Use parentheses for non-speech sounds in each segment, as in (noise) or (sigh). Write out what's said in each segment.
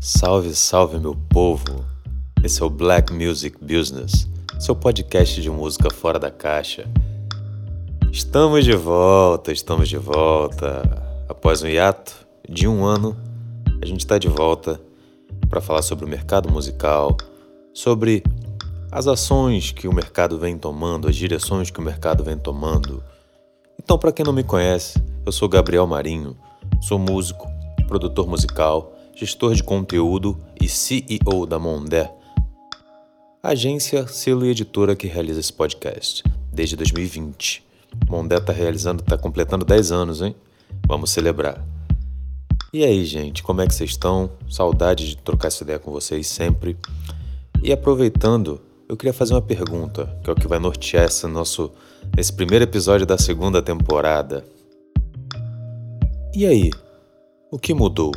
Salve, salve meu povo! Esse é o Black Music Business, seu podcast de música fora da caixa. Estamos de volta, estamos de volta. Após um hiato de um ano, a gente está de volta para falar sobre o mercado musical, sobre as ações que o mercado vem tomando, as direções que o mercado vem tomando. Então, para quem não me conhece, eu sou Gabriel Marinho, sou músico, produtor musical gestor de conteúdo e CEO da Mondé, agência, selo e editora que realiza esse podcast desde 2020. Mondé está realizando, está completando 10 anos, hein? Vamos celebrar. E aí, gente, como é que vocês estão? Saudade de trocar essa ideia com vocês sempre. E aproveitando, eu queria fazer uma pergunta, que é o que vai nortear esse nosso esse primeiro episódio da segunda temporada. E aí, o que mudou?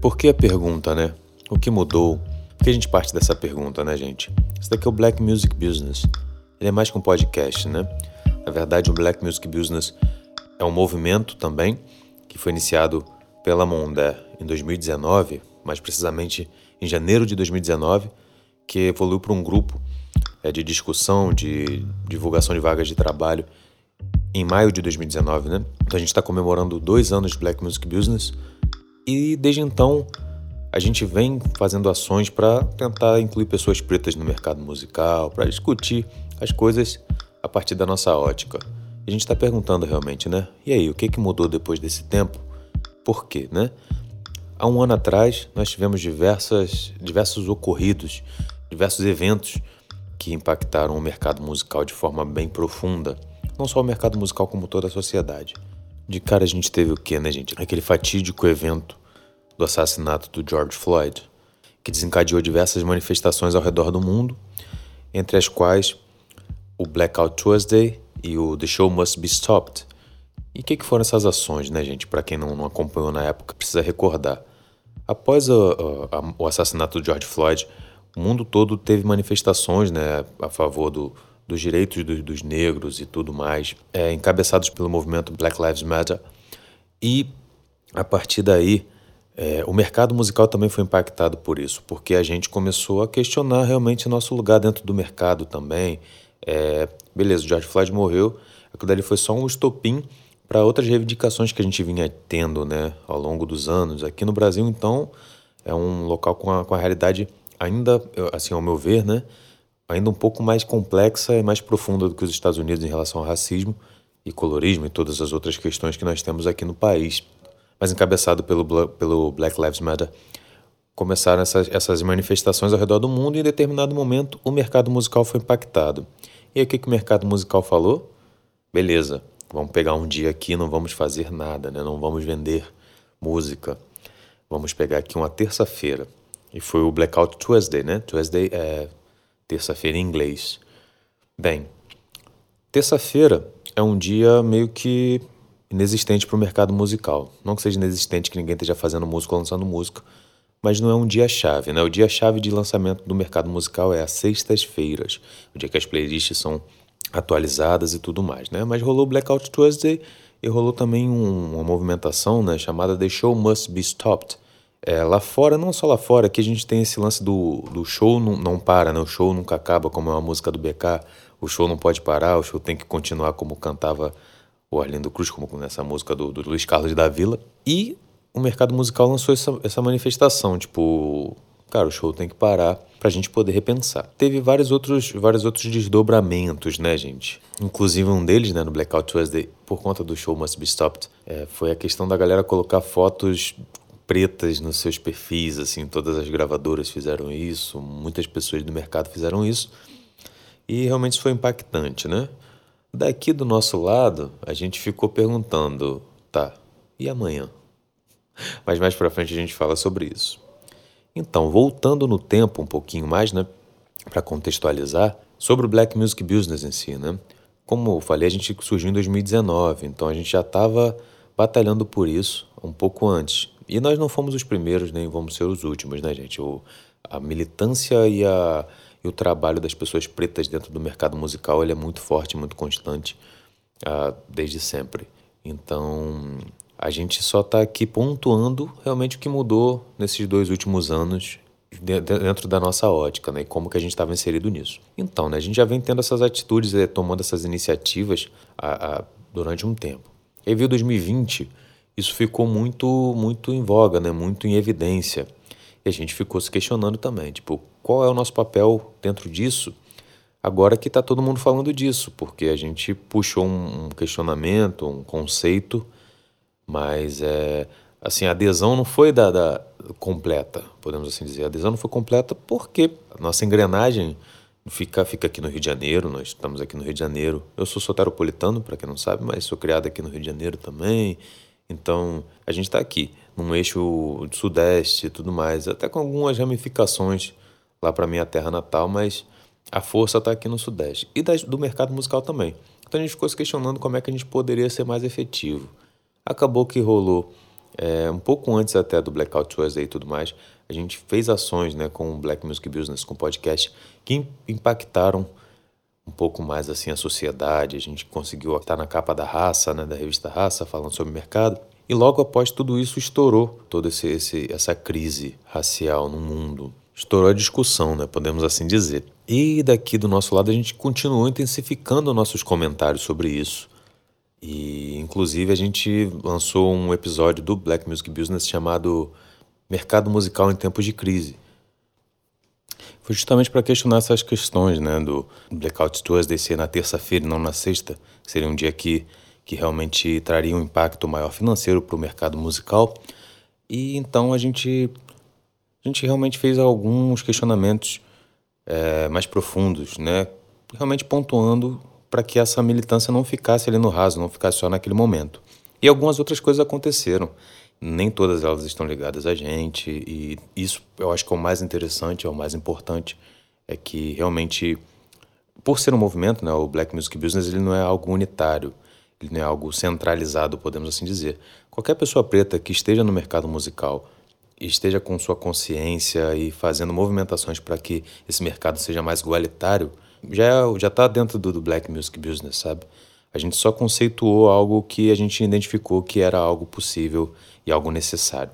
Por que a pergunta, né? O que mudou? Por que a gente parte dessa pergunta, né, gente? Isso daqui é o Black Music Business. Ele é mais que um podcast, né? Na verdade, o Black Music Business é um movimento também que foi iniciado pela Mondé em 2019, mais precisamente em janeiro de 2019, que evoluiu para um grupo é, de discussão, de divulgação de vagas de trabalho em maio de 2019, né? Então a gente está comemorando dois anos de Black Music Business e desde então a gente vem fazendo ações para tentar incluir pessoas pretas no mercado musical, para discutir as coisas a partir da nossa ótica. A gente está perguntando realmente, né? E aí, o que, que mudou depois desse tempo? Por quê, né? Há um ano atrás, nós tivemos diversas, diversos ocorridos, diversos eventos que impactaram o mercado musical de forma bem profunda. Não só o mercado musical, como toda a sociedade. De cara a gente teve o quê, né, gente? Aquele fatídico evento do assassinato do George Floyd, que desencadeou diversas manifestações ao redor do mundo, entre as quais o Blackout Tuesday e o The Show Must Be Stopped. E o que, que, foram essas ações, né, gente? Para quem não, não, acompanhou na época, precisa recordar. Após o assassinato do George Floyd, o mundo todo teve manifestações né, a favor do, dos direitos do, dos negros e tudo mais, é, encabeçados pelo movimento Black Lives Matter. E a partir daí, é, o mercado musical também foi impactado por isso, porque a gente começou a questionar realmente nosso lugar dentro do mercado também. É, beleza, o George Floyd morreu, aquilo dali foi só um estopim para outras reivindicações que a gente vinha tendo né, ao longo dos anos. Aqui no Brasil, então, é um local com a, com a realidade ainda, assim, ao meu ver, né, ainda um pouco mais complexa e mais profunda do que os Estados Unidos em relação ao racismo e colorismo e todas as outras questões que nós temos aqui no país. Mas encabeçado pelo, pelo Black Lives Matter, começaram essas, essas manifestações ao redor do mundo e em determinado momento o mercado musical foi impactado. E aí, o que, que o mercado musical falou? Beleza, vamos pegar um dia aqui, não vamos fazer nada, né? não vamos vender música. Vamos pegar aqui uma terça-feira. E foi o Blackout Tuesday, né? Tuesday é terça-feira em inglês. Bem, terça-feira é um dia meio que inexistente para o mercado musical. Não que seja inexistente que ninguém esteja fazendo música ou lançando música, mas não é um dia-chave, né? O dia-chave de lançamento do mercado musical é às sextas-feiras, o dia que as playlists são atualizadas e tudo mais, né? Mas rolou Blackout Tuesday e rolou também um, uma movimentação né, chamada The Show Must Be Stopped, é, lá fora, não só lá fora, que a gente tem esse lance do, do show não, não para, né? O show nunca acaba, como é uma música do BK. O show não pode parar, o show tem que continuar como cantava o Arlindo Cruz, como nessa música do, do Luiz Carlos da Vila. E o mercado musical lançou essa, essa manifestação, tipo, cara, o show tem que parar pra gente poder repensar. Teve vários outros, vários outros desdobramentos, né, gente? Inclusive um deles, né, no Blackout Tuesday, por conta do show Must Be Stopped, é, foi a questão da galera colocar fotos pretas nos seus perfis, assim, todas as gravadoras fizeram isso, muitas pessoas do mercado fizeram isso, e realmente isso foi impactante, né? Daqui do nosso lado, a gente ficou perguntando, tá, e amanhã? Mas mais para frente a gente fala sobre isso. Então, voltando no tempo um pouquinho mais, né, para contextualizar, sobre o Black Music Business em si, né? Como eu falei, a gente surgiu em 2019, então a gente já estava batalhando por isso um pouco antes. E nós não fomos os primeiros, nem vamos ser os últimos, né, gente? O, a militância e, a, e o trabalho das pessoas pretas dentro do mercado musical ele é muito forte, muito constante uh, desde sempre. Então, a gente só está aqui pontuando realmente o que mudou nesses dois últimos anos dentro da nossa ótica, né? E como que a gente estava inserido nisso. Então, né, a gente já vem tendo essas atitudes, eh, tomando essas iniciativas a, a, durante um tempo. E aí veio 2020, isso ficou muito, muito em voga, né? Muito em evidência. E a gente ficou se questionando também, tipo, qual é o nosso papel dentro disso? Agora que está todo mundo falando disso, porque a gente puxou um questionamento, um conceito, mas é, assim, a adesão não foi da, da, completa, podemos assim dizer. A adesão não foi completa porque a nossa engrenagem fica, fica aqui no Rio de Janeiro, nós estamos aqui no Rio de Janeiro. Eu sou soteropolitano, para quem não sabe, mas sou criado aqui no Rio de Janeiro também. Então, a gente está aqui, num eixo sudeste e tudo mais, até com algumas ramificações lá para minha terra natal, mas a força está aqui no sudeste. E do mercado musical também. Então a gente ficou se questionando como é que a gente poderia ser mais efetivo. Acabou que rolou é, um pouco antes até do Blackout Tuesday e tudo mais, a gente fez ações né, com o Black Music Business, com o podcast, que impactaram um pouco mais assim a sociedade. A gente conseguiu estar na capa da Raça, né, da revista Raça, falando sobre mercado. E logo após tudo isso estourou toda esse, esse, essa crise racial no mundo. Estourou a discussão, né, podemos assim dizer. E daqui do nosso lado a gente continuou intensificando nossos comentários sobre isso. E inclusive a gente lançou um episódio do Black Music Business chamado Mercado Musical em Tempos de Crise. Foi justamente para questionar essas questões, né, do Blackout Tuesday ser na terça-feira e não na sexta, seria um dia que, que realmente traria um impacto maior financeiro para o mercado musical. E então a gente, a gente realmente fez alguns questionamentos é, mais profundos, né, realmente pontuando para que essa militância não ficasse ali no raso, não ficasse só naquele momento. E algumas outras coisas aconteceram. Nem todas elas estão ligadas a gente, e isso eu acho que é o mais interessante, é o mais importante, é que realmente, por ser um movimento, né, o Black Music Business ele não é algo unitário, ele não é algo centralizado, podemos assim dizer. Qualquer pessoa preta que esteja no mercado musical esteja com sua consciência e fazendo movimentações para que esse mercado seja mais igualitário, já já está dentro do, do black music business, sabe? A gente só conceituou algo que a gente identificou que era algo possível e algo necessário.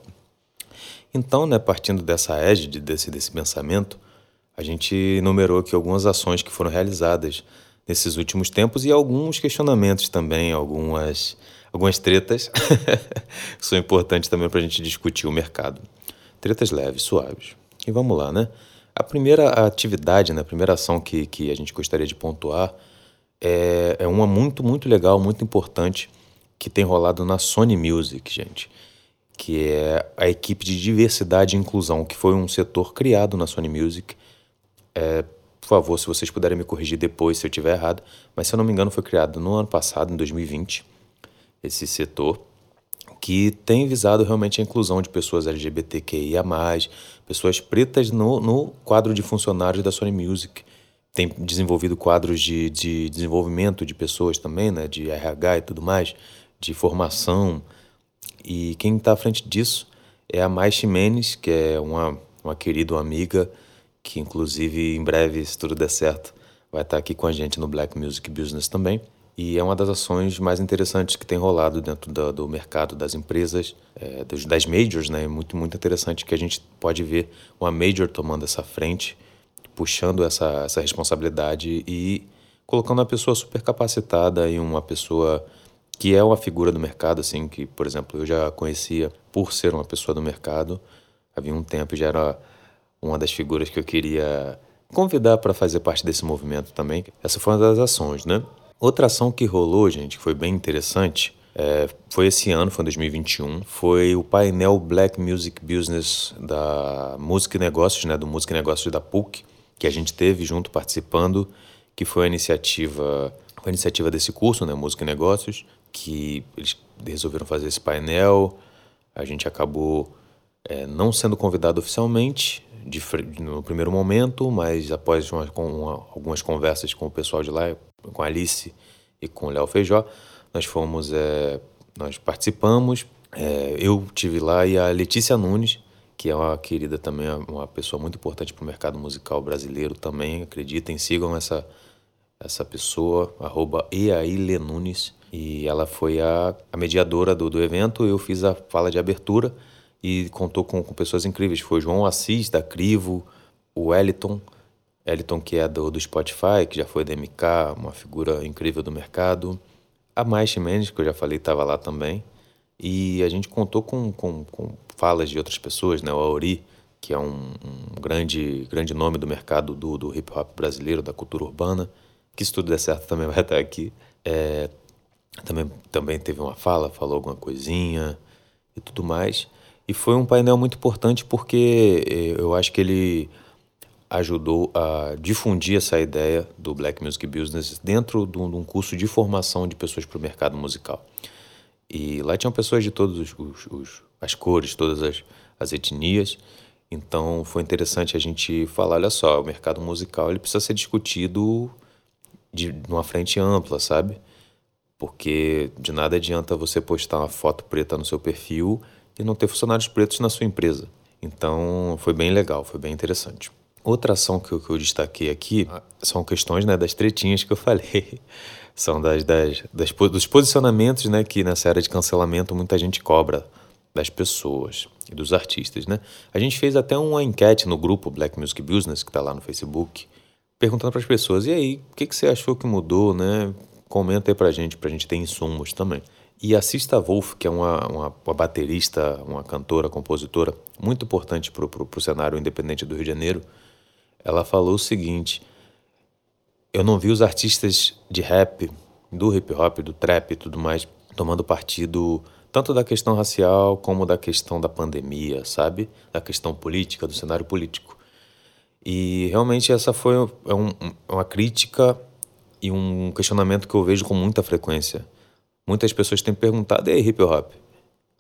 Então, né, partindo dessa égide, desse, desse pensamento, a gente numerou aqui algumas ações que foram realizadas nesses últimos tempos e alguns questionamentos também, algumas, algumas tretas (laughs) que são importantes também para a gente discutir o mercado. Tretas leves, suaves. E vamos lá, né? A primeira atividade, né, a primeira ação que, que a gente gostaria de pontuar é, é uma muito, muito legal, muito importante, que tem rolado na Sony Music, gente, que é a equipe de diversidade e inclusão, que foi um setor criado na Sony Music. É, por favor, se vocês puderem me corrigir depois se eu estiver errado, mas se eu não me engano foi criado no ano passado, em 2020, esse setor que tem visado realmente a inclusão de pessoas LGBTQIA+, pessoas pretas no, no quadro de funcionários da Sony Music. Tem desenvolvido quadros de, de desenvolvimento de pessoas também, né, de RH e tudo mais, de formação. E quem está à frente disso é a Mai Ximenes, que é uma, uma querida amiga, que inclusive em breve, se tudo der certo, vai estar tá aqui com a gente no Black Music Business também. E é uma das ações mais interessantes que tem rolado dentro do, do mercado das empresas, é, das majors, né? É muito, muito interessante que a gente pode ver uma major tomando essa frente, puxando essa, essa responsabilidade e colocando uma pessoa super capacitada e uma pessoa que é uma figura do mercado, assim, que, por exemplo, eu já conhecia por ser uma pessoa do mercado, havia um tempo já era uma das figuras que eu queria convidar para fazer parte desse movimento também. Essa foi uma das ações, né? Outra ação que rolou, gente, que foi bem interessante, é, foi esse ano, foi em 2021, foi o painel Black Music Business da Música e Negócios, né, do Música e Negócios da PUC, que a gente teve junto participando, que foi a iniciativa, a iniciativa desse curso, né, Música e Negócios, que eles resolveram fazer esse painel. A gente acabou é, não sendo convidado oficialmente de, no primeiro momento, mas após uma, uma, algumas conversas com o pessoal de lá, com a Alice e com o Léo Feijó, nós fomos, é, nós participamos. É, eu tive lá e a Letícia Nunes, que é uma querida também, uma pessoa muito importante para o mercado musical brasileiro também, acreditem, sigam essa, essa pessoa, arroba Nunes. E ela foi a, a mediadora do, do evento. Eu fiz a fala de abertura e contou com, com pessoas incríveis. Foi João Assis, da Crivo, o Eliton, Eliton que é do, do Spotify, que já foi da MK, uma figura incrível do mercado. A Mai Mendes, que eu já falei, estava lá também. E a gente contou com, com, com, falas de outras pessoas, né? O Auri, que é um, um grande, grande nome do mercado do, do hip hop brasileiro, da cultura urbana, que se tudo der certo também vai estar aqui. É, também, também teve uma fala, falou alguma coisinha e tudo mais. E foi um painel muito importante porque eh, eu acho que ele ajudou a difundir essa ideia do Black Music Business dentro de um curso de formação de pessoas para o mercado musical. E lá tinham pessoas de todas as cores, todas as, as etnias. Então foi interessante a gente falar, olha só, o mercado musical ele precisa ser discutido de, uma frente ampla, sabe? Porque de nada adianta você postar uma foto preta no seu perfil e não ter funcionários pretos na sua empresa. Então foi bem legal, foi bem interessante. Outra ação que eu, que eu destaquei aqui são questões né, das tretinhas que eu falei. (laughs) São das, das, das, dos posicionamentos né, que nessa era de cancelamento muita gente cobra das pessoas e dos artistas. Né? A gente fez até uma enquete no grupo Black Music Business, que está lá no Facebook, perguntando para as pessoas: e aí, o que, que você achou que mudou? Né? Comenta aí para gente, para a gente ter insumos também. E a Sista Wolf, que é uma, uma, uma baterista, uma cantora, compositora, muito importante para o cenário independente do Rio de Janeiro, ela falou o seguinte: Eu não vi os artistas de rap, do hip hop, do trap e tudo mais, tomando partido tanto da questão racial como da questão da pandemia, sabe? Da questão política, do cenário político. E realmente essa foi é um, uma crítica e um questionamento que eu vejo com muita frequência. Muitas pessoas têm perguntado: ei, hip hop,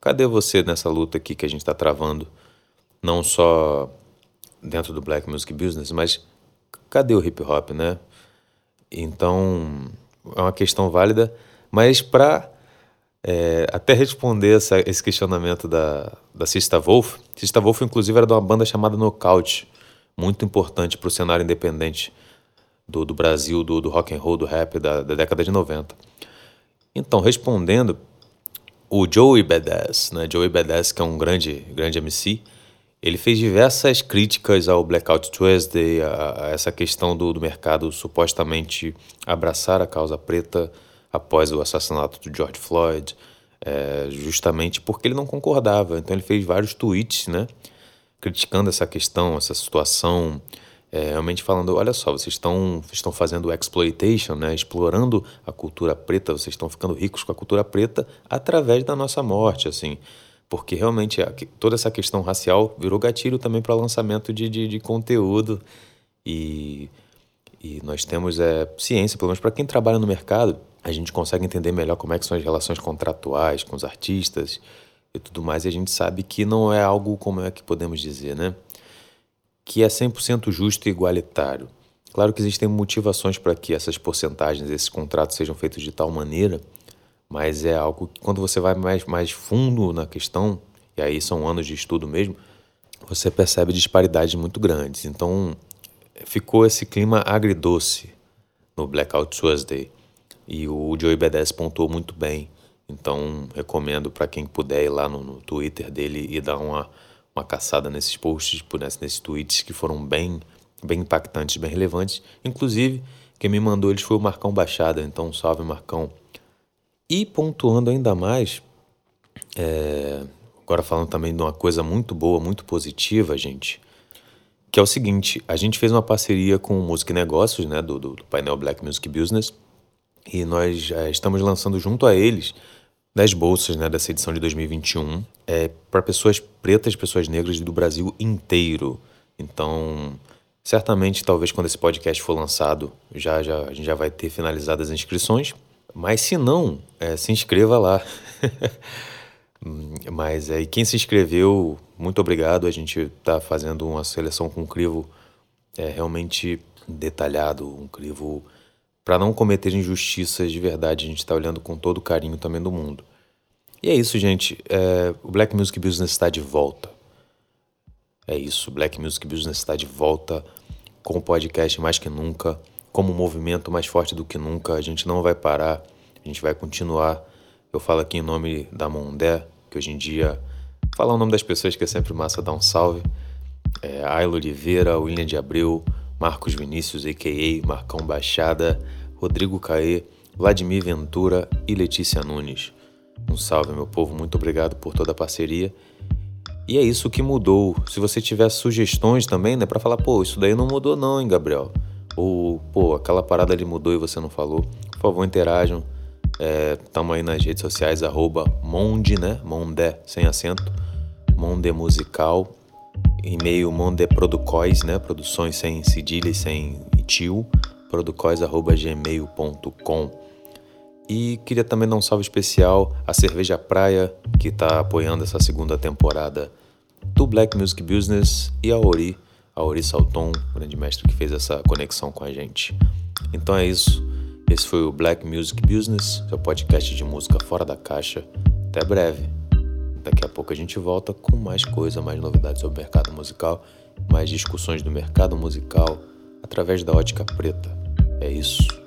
cadê você nessa luta aqui que a gente está travando? Não só dentro do black music business, mas cadê o hip hop, né? Então é uma questão válida, mas para é, até responder essa, esse questionamento da, da Sista Wolf, Sista Wolf inclusive era de uma banda chamada Knockout, muito importante para o cenário independente do, do Brasil, do, do rock and roll, do rap da, da década de 90. Então, respondendo, o Joey Badass, né? Joey Badass, que é um grande, grande MC, ele fez diversas críticas ao Blackout Tuesday, a, a essa questão do, do, mercado supostamente abraçar a causa preta após o assassinato do George Floyd, é, justamente porque ele não concordava. Então ele fez vários tweets, né, criticando essa questão, essa situação, é, realmente falando, olha só, vocês estão, estão fazendo exploitation, né, explorando a cultura preta, vocês estão ficando ricos com a cultura preta através da nossa morte, assim. Porque realmente toda essa questão racial virou gatilho também para lançamento de, de, de, conteúdo. E, e nós temos é, ciência, pelo menos para quem trabalha no mercado, a gente consegue entender melhor como é que são as relações contratuais com os artistas e tudo mais, e a gente sabe que não é algo, como é que podemos dizer, né? Que é 100% justo e igualitário. Claro que existem motivações para que essas porcentagens, esses contratos sejam feitos de tal maneira mas é algo que quando você vai mais, mais fundo na questão, e aí são anos de estudo mesmo, você percebe disparidades muito grandes. Então ficou esse clima agridoce no Blackout Tuesday e o Joey Badass pontuou muito bem. Então recomendo para quem puder ir lá no, no, Twitter dele e dar uma, uma caçada nesses posts, tipo, nesses tweets que foram bem, bem impactantes, bem relevantes. Inclusive, quem me mandou eles foi o Marcão Baixada, então salve Marcão. E pontuando ainda mais, é, agora falando também de uma coisa muito boa, muito positiva, gente, que é o seguinte: a gente fez uma parceria com o Music Negócios, né, do, do, painel Black Music Business, e nós é, estamos lançando junto a eles 10 bolsas né, dessa edição de 2021 é, para pessoas pretas, pessoas negras do Brasil inteiro. Então, certamente, talvez quando esse podcast for lançado, já, já, a gente já vai ter finalizado as inscrições. Mas se não, é, se inscreva lá. (laughs) Mas aí, é, quem se inscreveu, muito obrigado. A gente está fazendo uma seleção com um crivo é, realmente detalhado, um crivo para não cometer injustiças de verdade. A gente está olhando com todo o carinho também do mundo. E é isso, gente. É, o Black Music Business está de volta. É isso. O Black Music Business está de volta com o podcast mais que nunca como um movimento mais forte do que nunca. A gente não vai parar. A gente vai continuar. Eu falo aqui em nome da Mondé, que hoje em dia. Falar o nome das pessoas que é sempre massa dar um salve. É, Ayla Oliveira, William de Abreu, Marcos Vinícius, a.k.a. Marcão Baixada, Rodrigo Caê, Vladimir Ventura e Letícia Nunes. Um salve, meu povo, muito obrigado por toda a parceria. E é isso que mudou. Se você tiver sugestões também, né, para falar, pô, isso daí não mudou não, hein, Gabriel? Ou, pô, aquela parada ali mudou e você não falou. Por favor, interajam. É, tamo aí nas redes sociais, arroba Monde, né? Mondé, sem acento. Monde Musical. E-mail mondeproducóis, né? Produções sem cedilha e sem tio. Producois.gmail.com E queria também dar um salve especial à Cerveja Praia, que está apoiando essa segunda temporada do Black Music Business, e a Ori, a Ori Salton, grande mestre que fez essa conexão com a gente. Então é isso. Esse foi o Black Music Business, seu podcast de música fora da caixa. Até breve. Daqui a pouco a gente volta com mais coisa, mais novidades sobre o mercado musical, mais discussões do mercado musical através da ótica preta. É isso.